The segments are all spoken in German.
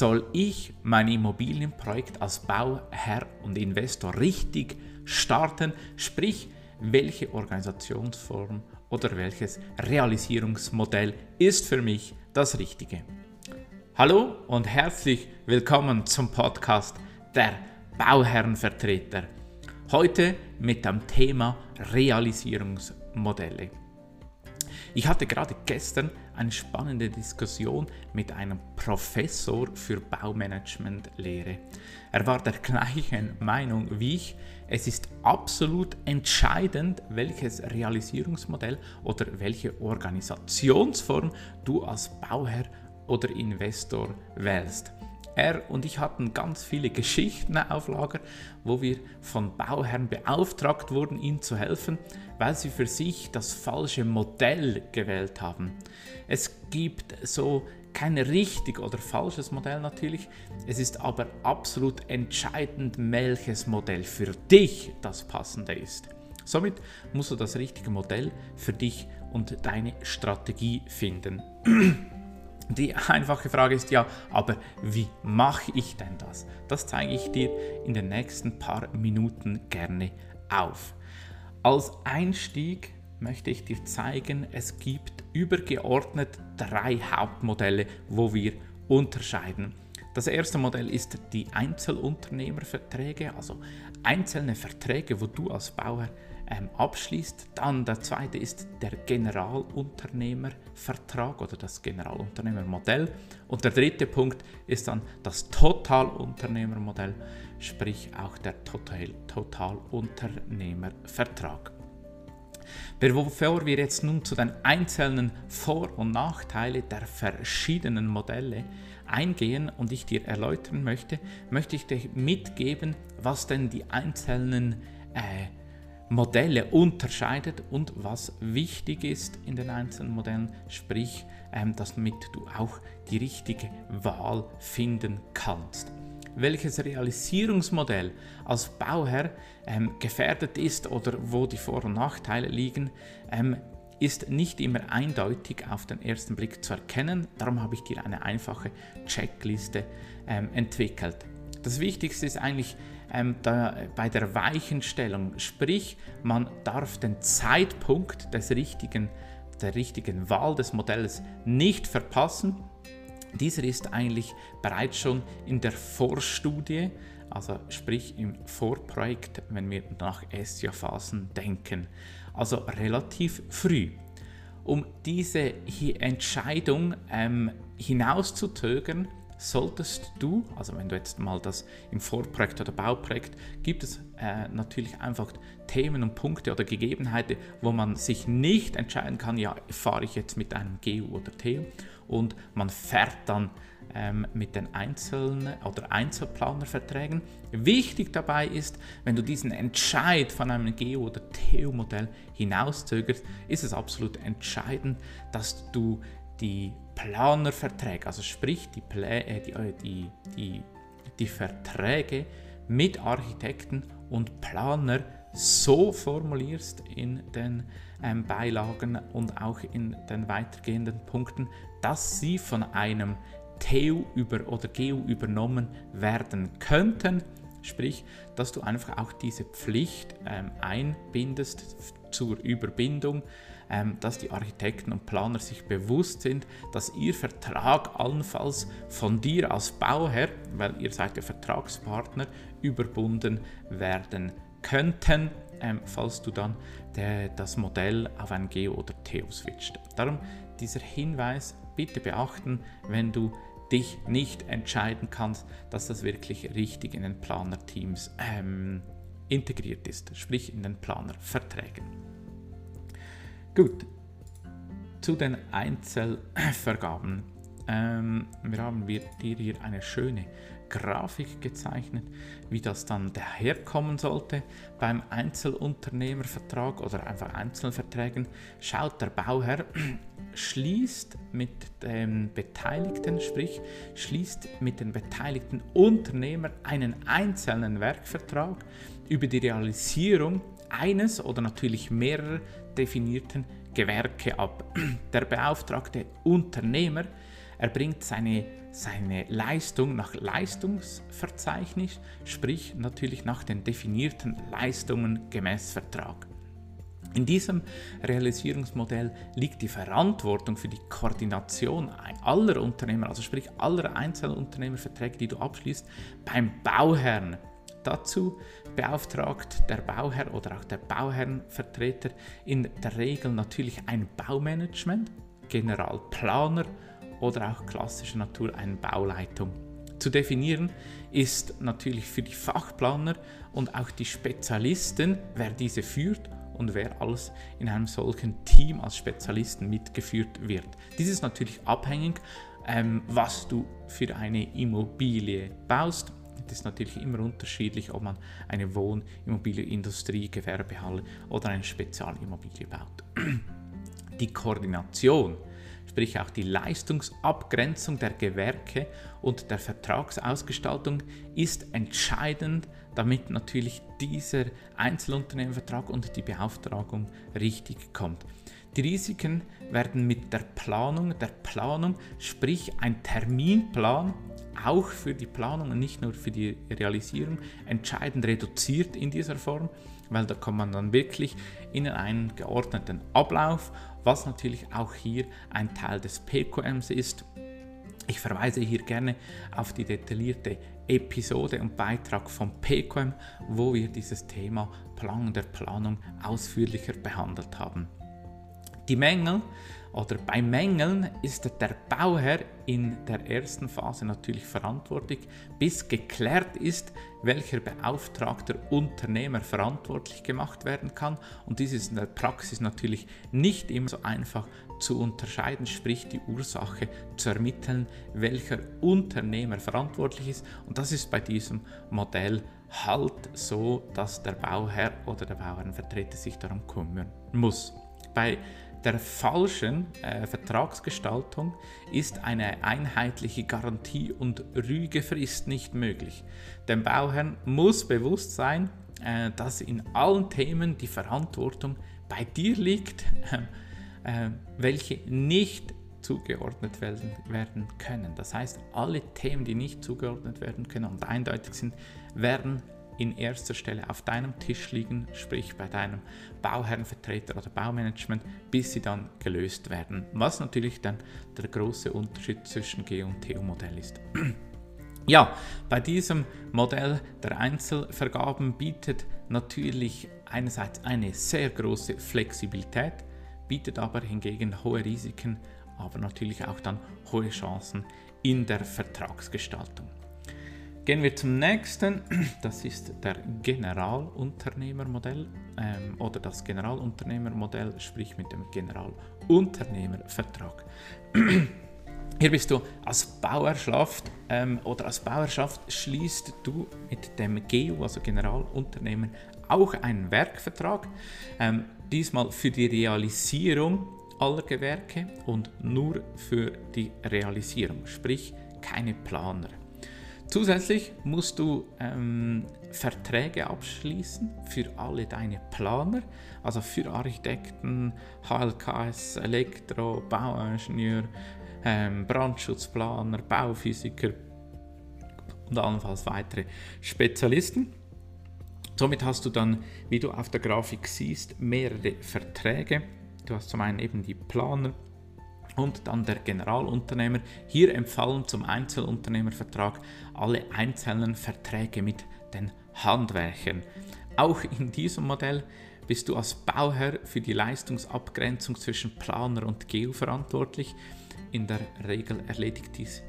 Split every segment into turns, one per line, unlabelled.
Soll ich mein Immobilienprojekt als Bauherr und Investor richtig starten? Sprich, welche Organisationsform oder welches Realisierungsmodell ist für mich das Richtige? Hallo und herzlich willkommen zum Podcast der Bauherrenvertreter. Heute mit dem Thema Realisierungsmodelle. Ich hatte gerade gestern eine spannende Diskussion mit einem Professor für Baumanagementlehre. Er war der gleichen Meinung wie ich. Es ist absolut entscheidend, welches Realisierungsmodell oder welche Organisationsform du als Bauherr oder Investor wählst. Er und ich hatten ganz viele Geschichten auf Lager, wo wir von Bauherren beauftragt wurden, ihnen zu helfen, weil sie für sich das falsche Modell gewählt haben. Es gibt so kein richtig oder falsches Modell natürlich. Es ist aber absolut entscheidend, welches Modell für dich das passende ist. Somit musst du das richtige Modell für dich und deine Strategie finden. Die einfache Frage ist ja, aber wie mache ich denn das? Das zeige ich dir in den nächsten paar Minuten gerne auf. Als Einstieg möchte ich dir zeigen, es gibt übergeordnet drei Hauptmodelle, wo wir unterscheiden. Das erste Modell ist die Einzelunternehmerverträge, also einzelne Verträge, wo du als Bauer ähm, abschließt. Dann der zweite ist der Generalunternehmervertrag oder das Generalunternehmermodell. Und der dritte Punkt ist dann das Totalunternehmermodell, sprich auch der Total Totalunternehmervertrag. Bevor wir jetzt nun zu den einzelnen Vor- und Nachteilen der verschiedenen Modelle eingehen und ich dir erläutern möchte, möchte ich dir mitgeben, was denn die einzelnen äh, Modelle unterscheidet und was wichtig ist in den einzelnen Modellen, sprich, ähm, damit du auch die richtige Wahl finden kannst. Welches Realisierungsmodell als Bauherr ähm, gefährdet ist oder wo die Vor- und Nachteile liegen, ähm, ist nicht immer eindeutig auf den ersten Blick zu erkennen. Darum habe ich dir eine einfache Checkliste ähm, entwickelt. Das Wichtigste ist eigentlich ähm, da, bei der Weichenstellung, sprich man darf den Zeitpunkt des richtigen, der richtigen Wahl des Modells nicht verpassen. Dieser ist eigentlich bereits schon in der Vorstudie, also sprich im Vorprojekt, wenn wir nach SIA-Phasen denken, also relativ früh. Um diese Entscheidung ähm, hinauszuzögern, solltest du, also wenn du jetzt mal das im Vorprojekt oder Bauprojekt, gibt es äh, natürlich einfach Themen und Punkte oder Gegebenheiten, wo man sich nicht entscheiden kann, ja, fahre ich jetzt mit einem GU oder TU und man fährt dann ähm, mit den einzelnen oder Einzelplanerverträgen. Wichtig dabei ist, wenn du diesen Entscheid von einem GU oder TU-Modell hinauszögerst, ist es absolut entscheidend, dass du die Planerverträge, also sprich die, Plä äh, die, äh, die, die, die Verträge mit Architekten und Planer so formulierst in den ähm, Beilagen und auch in den weitergehenden Punkten, dass sie von einem TU über oder GU übernommen werden könnten. Sprich, dass du einfach auch diese Pflicht ähm, einbindest zur Überbindung dass die Architekten und Planer sich bewusst sind, dass ihr Vertrag allenfalls von dir als Bauherr, weil ihr seid der Vertragspartner, überbunden werden könnten, ähm, falls du dann der, das Modell auf ein Geo oder Theo switcht. Darum dieser Hinweis bitte beachten, wenn du dich nicht entscheiden kannst, dass das wirklich richtig in den Planerteams ähm, integriert ist, sprich in den Planerverträgen. Gut, zu den Einzelvergaben. Ähm, wir haben dir hier eine schöne Grafik gezeichnet, wie das dann daherkommen sollte beim Einzelunternehmervertrag oder einfach Einzelverträgen. Schaut der Bauherr, schließt mit den Beteiligten, sprich schließt mit den beteiligten Unternehmern einen einzelnen Werkvertrag über die Realisierung eines oder natürlich mehrerer definierten Gewerke ab. Der beauftragte Unternehmer Er bringt seine, seine Leistung nach Leistungsverzeichnis, sprich natürlich nach den definierten Leistungen gemäß Vertrag. In diesem Realisierungsmodell liegt die Verantwortung für die Koordination aller Unternehmer, also sprich aller Einzelunternehmerverträge, die du abschließt, beim Bauherrn. Dazu beauftragt der Bauherr oder auch der Bauherrenvertreter in der Regel natürlich ein Baumanagement, Generalplaner oder auch klassischer Natur eine Bauleitung. Zu definieren ist natürlich für die Fachplaner und auch die Spezialisten, wer diese führt und wer alles in einem solchen Team als Spezialisten mitgeführt wird. Dies ist natürlich abhängig, ähm, was du für eine Immobilie baust. Das ist natürlich immer unterschiedlich, ob man eine Wohnimmobilie, Industrie, Gewerbehalle oder eine Spezialimmobilie baut. Die Koordination sprich auch die Leistungsabgrenzung der Gewerke und der Vertragsausgestaltung ist entscheidend, damit natürlich dieser Einzelunternehmervertrag und die Beauftragung richtig kommt. Die Risiken werden mit der Planung, der Planung, sprich ein Terminplan, auch für die Planung und nicht nur für die Realisierung, entscheidend reduziert in dieser Form, weil da kommt man dann wirklich in einen geordneten Ablauf was natürlich auch hier ein Teil des PQMs ist. Ich verweise hier gerne auf die detaillierte Episode und Beitrag vom PQM, wo wir dieses Thema Planung der Planung ausführlicher behandelt haben. Die Mängel oder bei Mängeln ist der Bauherr in der ersten Phase natürlich verantwortlich, bis geklärt ist, welcher beauftragter Unternehmer verantwortlich gemacht werden kann. Und dies ist in der Praxis natürlich nicht immer so einfach zu unterscheiden, sprich die Ursache zu ermitteln, welcher Unternehmer verantwortlich ist. Und das ist bei diesem Modell halt so, dass der Bauherr oder der Bauherrenvertreter sich darum kümmern muss. Bei der falschen äh, Vertragsgestaltung ist eine einheitliche Garantie- und Rügefrist nicht möglich. Dem Bauherrn muss bewusst sein, äh, dass in allen Themen die Verantwortung bei dir liegt, äh, welche nicht zugeordnet werden, werden können. Das heißt, alle Themen, die nicht zugeordnet werden können und eindeutig sind, werden in erster Stelle auf deinem Tisch liegen, sprich bei deinem Bauherrenvertreter oder Baumanagement, bis sie dann gelöst werden. Was natürlich dann der große Unterschied zwischen G- und TU-Modell ist. Ja, bei diesem Modell der Einzelvergaben bietet natürlich einerseits eine sehr große Flexibilität, bietet aber hingegen hohe Risiken, aber natürlich auch dann hohe Chancen in der Vertragsgestaltung. Gehen wir zum nächsten, das ist der Generalunternehmermodell ähm, oder das Generalunternehmermodell, sprich mit dem Generalunternehmervertrag. Hier bist du als Bauerschaft ähm, oder als Bauerschaft schließt du mit dem GU, also Generalunternehmer, auch einen Werkvertrag, ähm, diesmal für die Realisierung aller Gewerke und nur für die Realisierung, sprich keine Planer. Zusätzlich musst du ähm, Verträge abschließen für alle deine Planer, also für Architekten, HLKS, Elektro, Bauingenieur, ähm, Brandschutzplaner, Bauphysiker und allenfalls weitere Spezialisten. Somit hast du dann, wie du auf der Grafik siehst, mehrere Verträge. Du hast zum einen eben die Planer, und dann der Generalunternehmer. Hier empfallen zum Einzelunternehmervertrag alle einzelnen Verträge mit den Handwerkern. Auch in diesem Modell bist du als Bauherr für die Leistungsabgrenzung zwischen Planer und GEU verantwortlich. In der Regel erledigt dies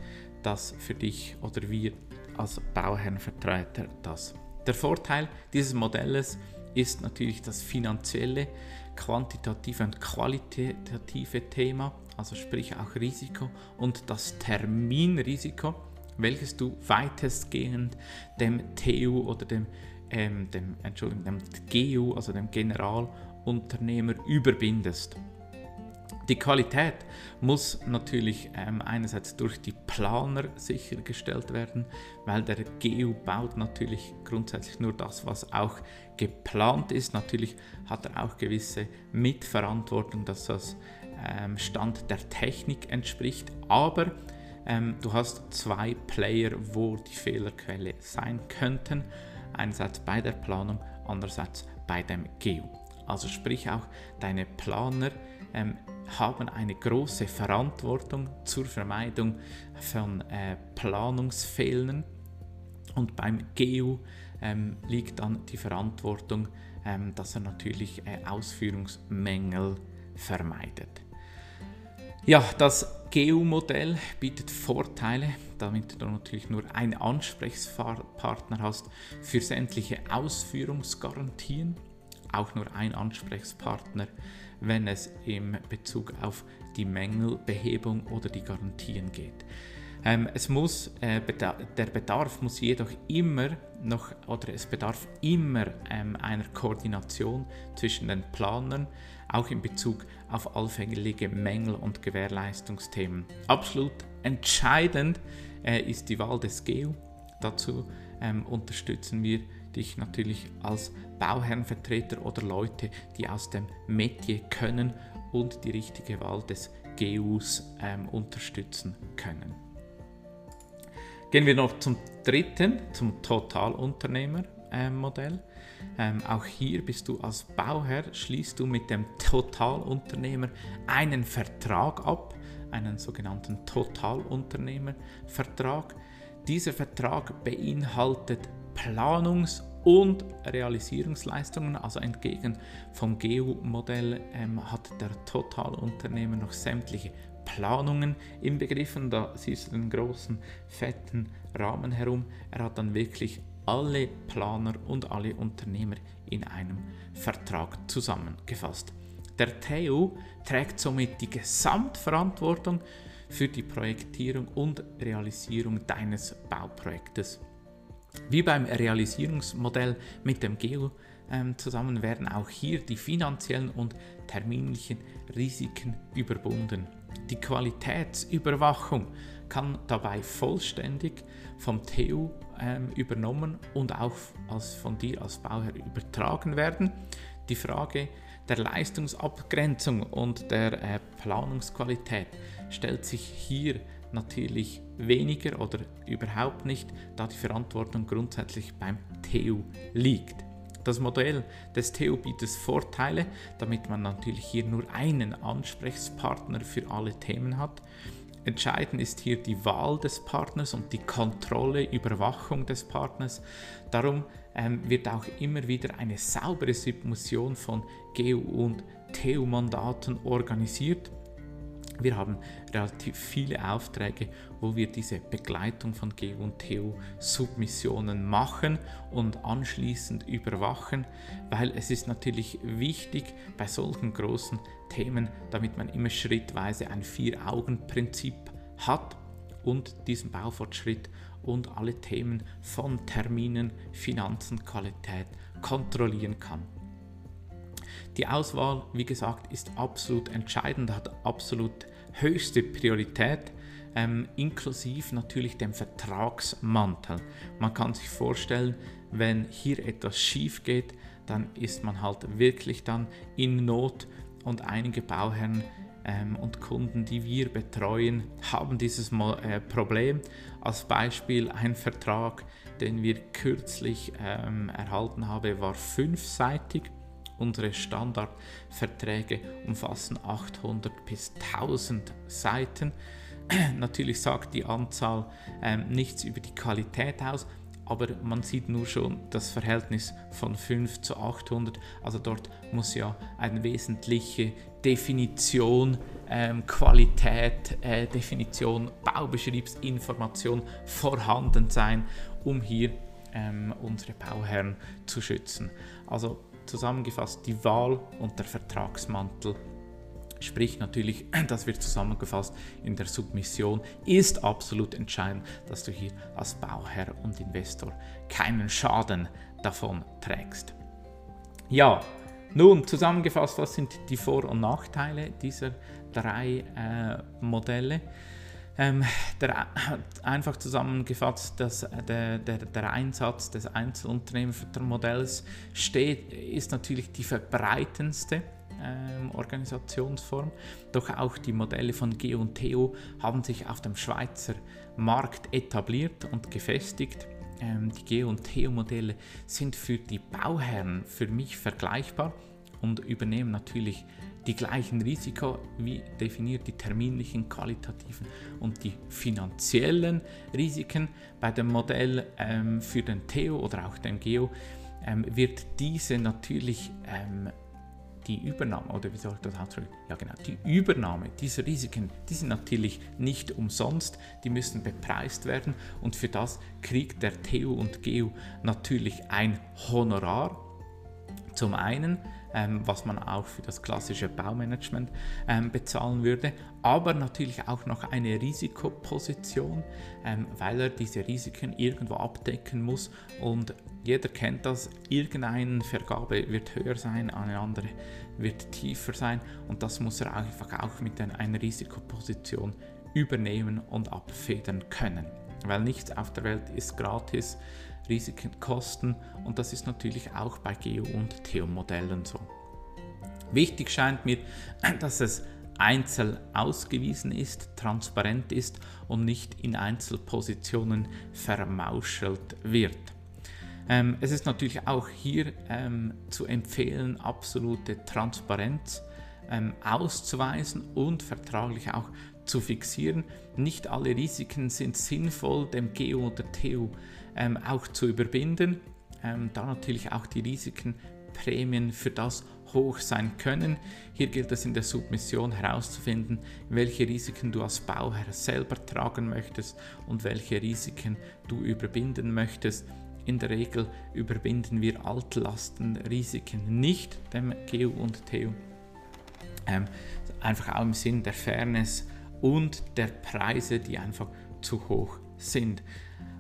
das für dich oder wir als Bauherrenvertreter das. Der Vorteil dieses Modells ist natürlich das finanzielle, quantitative und qualitative Thema also sprich auch Risiko und das Terminrisiko, welches du weitestgehend dem TU oder dem, ähm, dem, Entschuldigung, dem GU, also dem Generalunternehmer überbindest. Die Qualität muss natürlich ähm, einerseits durch die Planer sichergestellt werden, weil der GU baut natürlich grundsätzlich nur das, was auch geplant ist. Natürlich hat er auch gewisse Mitverantwortung, dass das Stand der Technik entspricht. Aber ähm, du hast zwei Player, wo die Fehlerquelle sein könnten. Einerseits bei der Planung, andererseits bei dem Geo. Also sprich auch deine Planer ähm, haben eine große Verantwortung zur Vermeidung von äh, Planungsfehlern und beim GEU ähm, liegt dann die Verantwortung, ähm, dass er natürlich äh, Ausführungsmängel vermeidet. Ja, das GEU-Modell bietet Vorteile, damit du natürlich nur einen Ansprechpartner hast für sämtliche Ausführungsgarantien, auch nur ein Ansprechpartner, wenn es im Bezug auf die Mängelbehebung oder die Garantien geht. Ähm, es muss, äh, der Bedarf muss jedoch immer noch, oder es bedarf immer ähm, einer Koordination zwischen den Planern, auch in Bezug auf allfällige Mängel und Gewährleistungsthemen. Absolut entscheidend äh, ist die Wahl des GEU. Dazu ähm, unterstützen wir dich natürlich als Bauherrenvertreter oder Leute, die aus dem Metier können und die richtige Wahl des GUs ähm, unterstützen können. Gehen wir noch zum dritten, zum Totalunternehmermodell. Ähm, auch hier bist du als Bauherr, schließt du mit dem Totalunternehmer einen Vertrag ab, einen sogenannten Totalunternehmervertrag. Dieser Vertrag beinhaltet Planungs- und Realisierungsleistungen. Also entgegen vom GEU-Modell ähm, hat der Totalunternehmer noch sämtliche Planungen inbegriffen. Da siehst du den großen, fetten Rahmen herum. Er hat dann wirklich alle Planer und alle Unternehmer in einem Vertrag zusammengefasst. Der TU trägt somit die Gesamtverantwortung für die Projektierung und Realisierung deines Bauprojektes. Wie beim Realisierungsmodell mit dem Geo ähm, zusammen werden auch hier die finanziellen und terminlichen Risiken überwunden. Die Qualitätsüberwachung kann dabei vollständig vom TU ähm, übernommen und auch als, von dir als Bauherr übertragen werden. Die Frage der Leistungsabgrenzung und der äh, Planungsqualität stellt sich hier natürlich weniger oder überhaupt nicht, da die Verantwortung grundsätzlich beim TU liegt. Das Modell des TU bietet Vorteile, damit man natürlich hier nur einen Ansprechpartner für alle Themen hat. Entscheidend ist hier die Wahl des Partners und die Kontrolle, Überwachung des Partners. Darum ähm, wird auch immer wieder eine saubere Submission von GU und TU-Mandaten organisiert wir haben relativ viele Aufträge, wo wir diese Begleitung von GU und TU Submissionen machen und anschließend überwachen, weil es ist natürlich wichtig bei solchen großen Themen, damit man immer schrittweise ein Vier-Augen-Prinzip hat und diesen Baufortschritt und alle Themen von Terminen, Finanzen, Qualität kontrollieren kann. Die Auswahl, wie gesagt, ist absolut entscheidend, hat absolut höchste Priorität, ähm, inklusive natürlich dem Vertragsmantel. Man kann sich vorstellen, wenn hier etwas schief geht, dann ist man halt wirklich dann in Not und einige Bauherren ähm, und Kunden, die wir betreuen, haben dieses Mo äh, Problem. Als Beispiel ein Vertrag, den wir kürzlich ähm, erhalten haben, war fünfseitig Unsere Standardverträge umfassen 800 bis 1000 Seiten. Natürlich sagt die Anzahl ähm, nichts über die Qualität aus, aber man sieht nur schon das Verhältnis von 5 zu 800. Also dort muss ja eine wesentliche Definition, ähm, Qualität, äh, Definition, Baubeschriebsinformation vorhanden sein, um hier ähm, unsere Bauherren zu schützen. Also zusammengefasst die Wahl und der Vertragsmantel. Sprich natürlich, das wird zusammengefasst in der Submission, ist absolut entscheidend, dass du hier als Bauherr und Investor keinen Schaden davon trägst. Ja, nun zusammengefasst, was sind die Vor- und Nachteile dieser drei äh, Modelle? Ähm, der, einfach zusammengefasst, dass der, der, der Einsatz des Einzelunternehmermodells steht, ist natürlich die verbreitendste ähm, Organisationsform. Doch auch die Modelle von Geo und Theo haben sich auf dem Schweizer Markt etabliert und gefestigt. Ähm, die Geo- und Theo-Modelle sind für die Bauherren für mich vergleichbar und übernehmen natürlich die gleichen Risiko wie definiert die terminlichen, qualitativen und die finanziellen Risiken. Bei dem Modell ähm, für den Theo oder auch dem Geo ähm, wird diese natürlich ähm, die Übernahme, oder wie soll ich das ausdrücken? Ja, genau, die Übernahme dieser Risiken, die sind natürlich nicht umsonst, die müssen bepreist werden und für das kriegt der Theo und Geo natürlich ein Honorar. Zum einen ähm, was man auch für das klassische Baumanagement ähm, bezahlen würde, aber natürlich auch noch eine Risikoposition, ähm, weil er diese Risiken irgendwo abdecken muss. Und jeder kennt das, irgendeine Vergabe wird höher sein, eine andere wird tiefer sein. Und das muss er einfach auch mit einer Risikoposition übernehmen und abfedern können. Weil nichts auf der Welt ist gratis, Risiken, Kosten und das ist natürlich auch bei Geo- und Theo-Modellen so. Wichtig scheint mir, dass es einzeln ausgewiesen ist, transparent ist und nicht in Einzelpositionen vermauschelt wird. Ähm, es ist natürlich auch hier ähm, zu empfehlen, absolute Transparenz ähm, auszuweisen und vertraglich auch zu fixieren. Nicht alle Risiken sind sinnvoll, dem Geo oder Theo ähm, auch zu überbinden, ähm, da natürlich auch die Risiken, Prämien für das hoch sein können. Hier gilt es in der Submission herauszufinden, welche Risiken du als Bauherr selber tragen möchtest und welche Risiken du überbinden möchtest. In der Regel überbinden wir Altlastenrisiken nicht, dem Geo und Theo. Ähm, einfach auch im Sinn der Fairness und der Preise, die einfach zu hoch sind.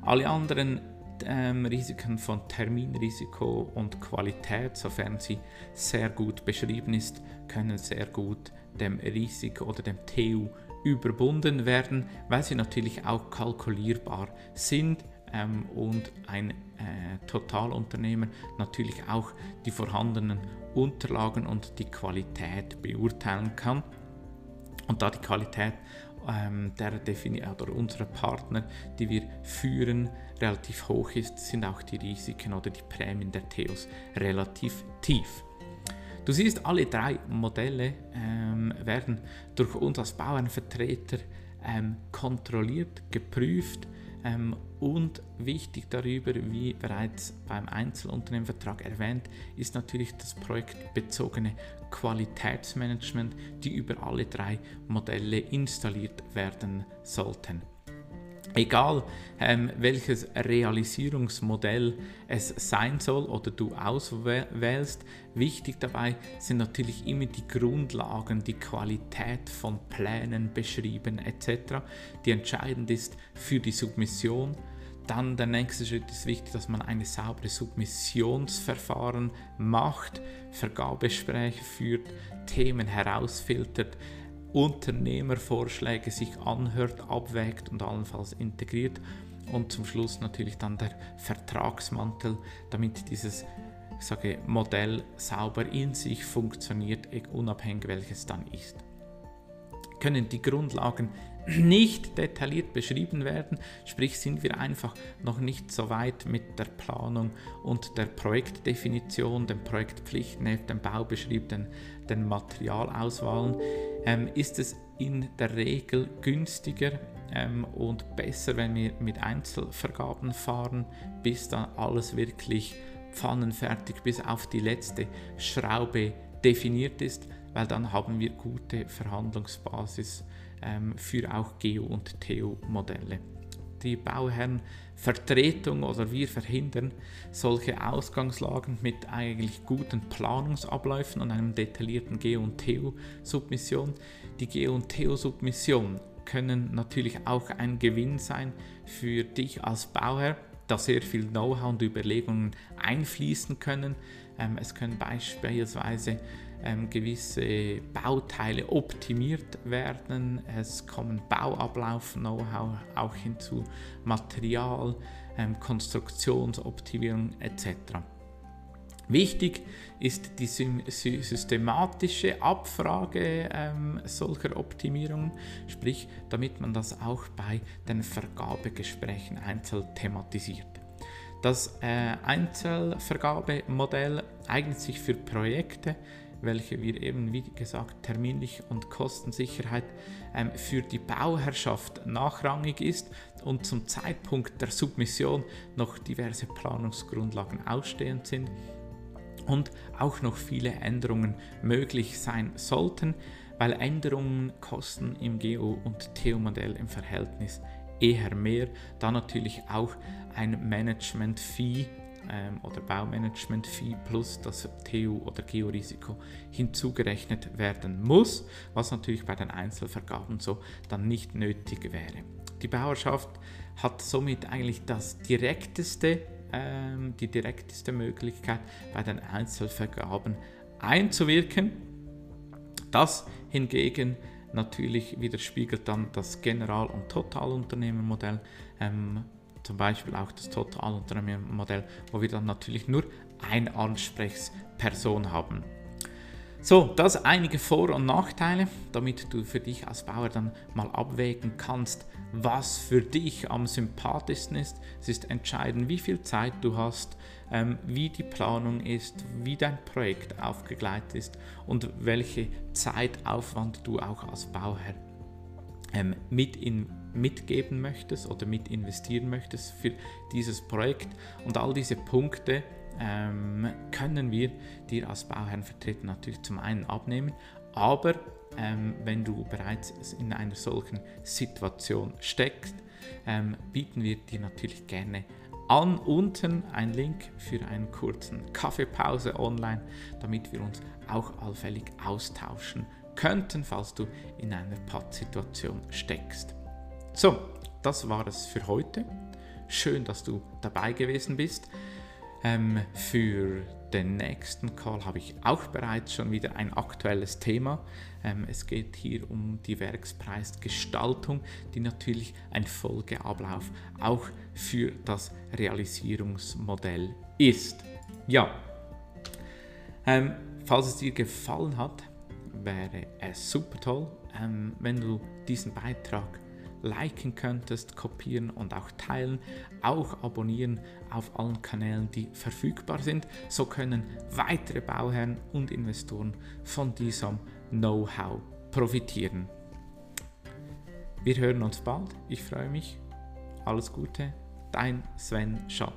Alle anderen ähm, Risiken von Terminrisiko und Qualität, sofern sie sehr gut beschrieben ist, können sehr gut dem Risiko oder dem TU überbunden werden, weil sie natürlich auch kalkulierbar sind ähm, und ein äh, Totalunternehmer natürlich auch die vorhandenen Unterlagen und die Qualität beurteilen kann. Und da die Qualität ähm, der Defini oder unserer Partner, die wir führen, relativ hoch ist, sind auch die Risiken oder die Prämien der Theos relativ tief. Du siehst, alle drei Modelle ähm, werden durch uns als Bauernvertreter ähm, kontrolliert, geprüft ähm, und wichtig darüber, wie bereits beim Einzelunternehmenvertrag erwähnt, ist natürlich das projektbezogene Qualitätsmanagement, die über alle drei Modelle installiert werden sollten. Egal ähm, welches Realisierungsmodell es sein soll oder du auswählst, wichtig dabei sind natürlich immer die Grundlagen, die Qualität von Plänen beschrieben etc., die entscheidend ist für die Submission. Dann der nächste Schritt ist wichtig, dass man eine saubere Submissionsverfahren macht, Vergabespräche führt, Themen herausfiltert, Unternehmervorschläge sich anhört, abwägt und allenfalls integriert und zum Schluss natürlich dann der Vertragsmantel, damit dieses sage, Modell sauber in sich funktioniert, unabhängig welches dann ist. Können die Grundlagen nicht detailliert beschrieben werden, sprich sind wir einfach noch nicht so weit mit der Planung und der Projektdefinition, dem Projektpflichten, dem Baubeschrieb, den, den Materialauswahlen, ähm, ist es in der Regel günstiger ähm, und besser, wenn wir mit Einzelvergaben fahren, bis dann alles wirklich pfannenfertig bis auf die letzte Schraube definiert ist, weil dann haben wir gute Verhandlungsbasis ähm, für auch Geo- und Theo-Modelle. Die Bauherrenvertretung oder wir verhindern solche Ausgangslagen mit eigentlich guten Planungsabläufen und einem detaillierten Geo- und Theo-Submission. Die Geo- und Theo-Submission können natürlich auch ein Gewinn sein für dich als Bauherr, da sehr viel Know-how und Überlegungen einfließen können. Ähm, es können beispielsweise ähm, gewisse Bauteile optimiert werden. Es kommen Bauablauf, Know-how auch hinzu, Material, ähm, Konstruktionsoptimierung etc. Wichtig ist die systematische Abfrage ähm, solcher Optimierungen, sprich damit man das auch bei den Vergabegesprächen einzeln thematisiert. Das äh, Einzelvergabemodell eignet sich für Projekte, welche wir eben, wie gesagt, terminlich und Kostensicherheit ähm, für die Bauherrschaft nachrangig ist und zum Zeitpunkt der Submission noch diverse Planungsgrundlagen ausstehend sind und auch noch viele Änderungen möglich sein sollten, weil Änderungen kosten im Geo- und TU-Modell im Verhältnis eher mehr, da natürlich auch ein Management-Fee ähm, oder Baumanagement-Fee plus das TU- oder Georisiko hinzugerechnet werden muss, was natürlich bei den Einzelvergaben so dann nicht nötig wäre. Die Bauerschaft hat somit eigentlich das direkteste ähm, die direkteste Möglichkeit, bei den Einzelvergaben einzuwirken. Das hingegen natürlich widerspiegelt dann das General- und Totalunternehmermodell, ähm, zum Beispiel auch das Totalunternehmermodell, wo wir dann natürlich nur eine Ansprechperson haben. So, das einige Vor- und Nachteile, damit du für dich als Bauer dann mal abwägen kannst, was für dich am sympathischsten ist. Es ist entscheidend, wie viel Zeit du hast, ähm, wie die Planung ist, wie dein Projekt aufgegleitet ist und welche Zeitaufwand du auch als Bauherr ähm, mit in, mitgeben möchtest oder mit investieren möchtest für dieses Projekt. Und all diese Punkte ähm, können wir dir als Bauherrenvertreter natürlich zum einen abnehmen, aber ähm, wenn du bereits in einer solchen Situation steckst, ähm, bieten wir dir natürlich gerne an. Unten ein Link für einen kurzen Kaffeepause online, damit wir uns auch allfällig austauschen könnten, falls du in einer Pattsituation steckst. So, das war es für heute. Schön, dass du dabei gewesen bist. Ähm, für den nächsten Call habe ich auch bereits schon wieder ein aktuelles Thema. Ähm, es geht hier um die Werkspreisgestaltung, die natürlich ein Folgeablauf auch für das Realisierungsmodell ist. Ja, ähm, falls es dir gefallen hat, wäre es super toll, ähm, wenn du diesen Beitrag liken könntest, kopieren und auch teilen, auch abonnieren auf allen Kanälen, die verfügbar sind. So können weitere Bauherren und Investoren von diesem Know-how profitieren. Wir hören uns bald. Ich freue mich. Alles Gute. Dein Sven Schott.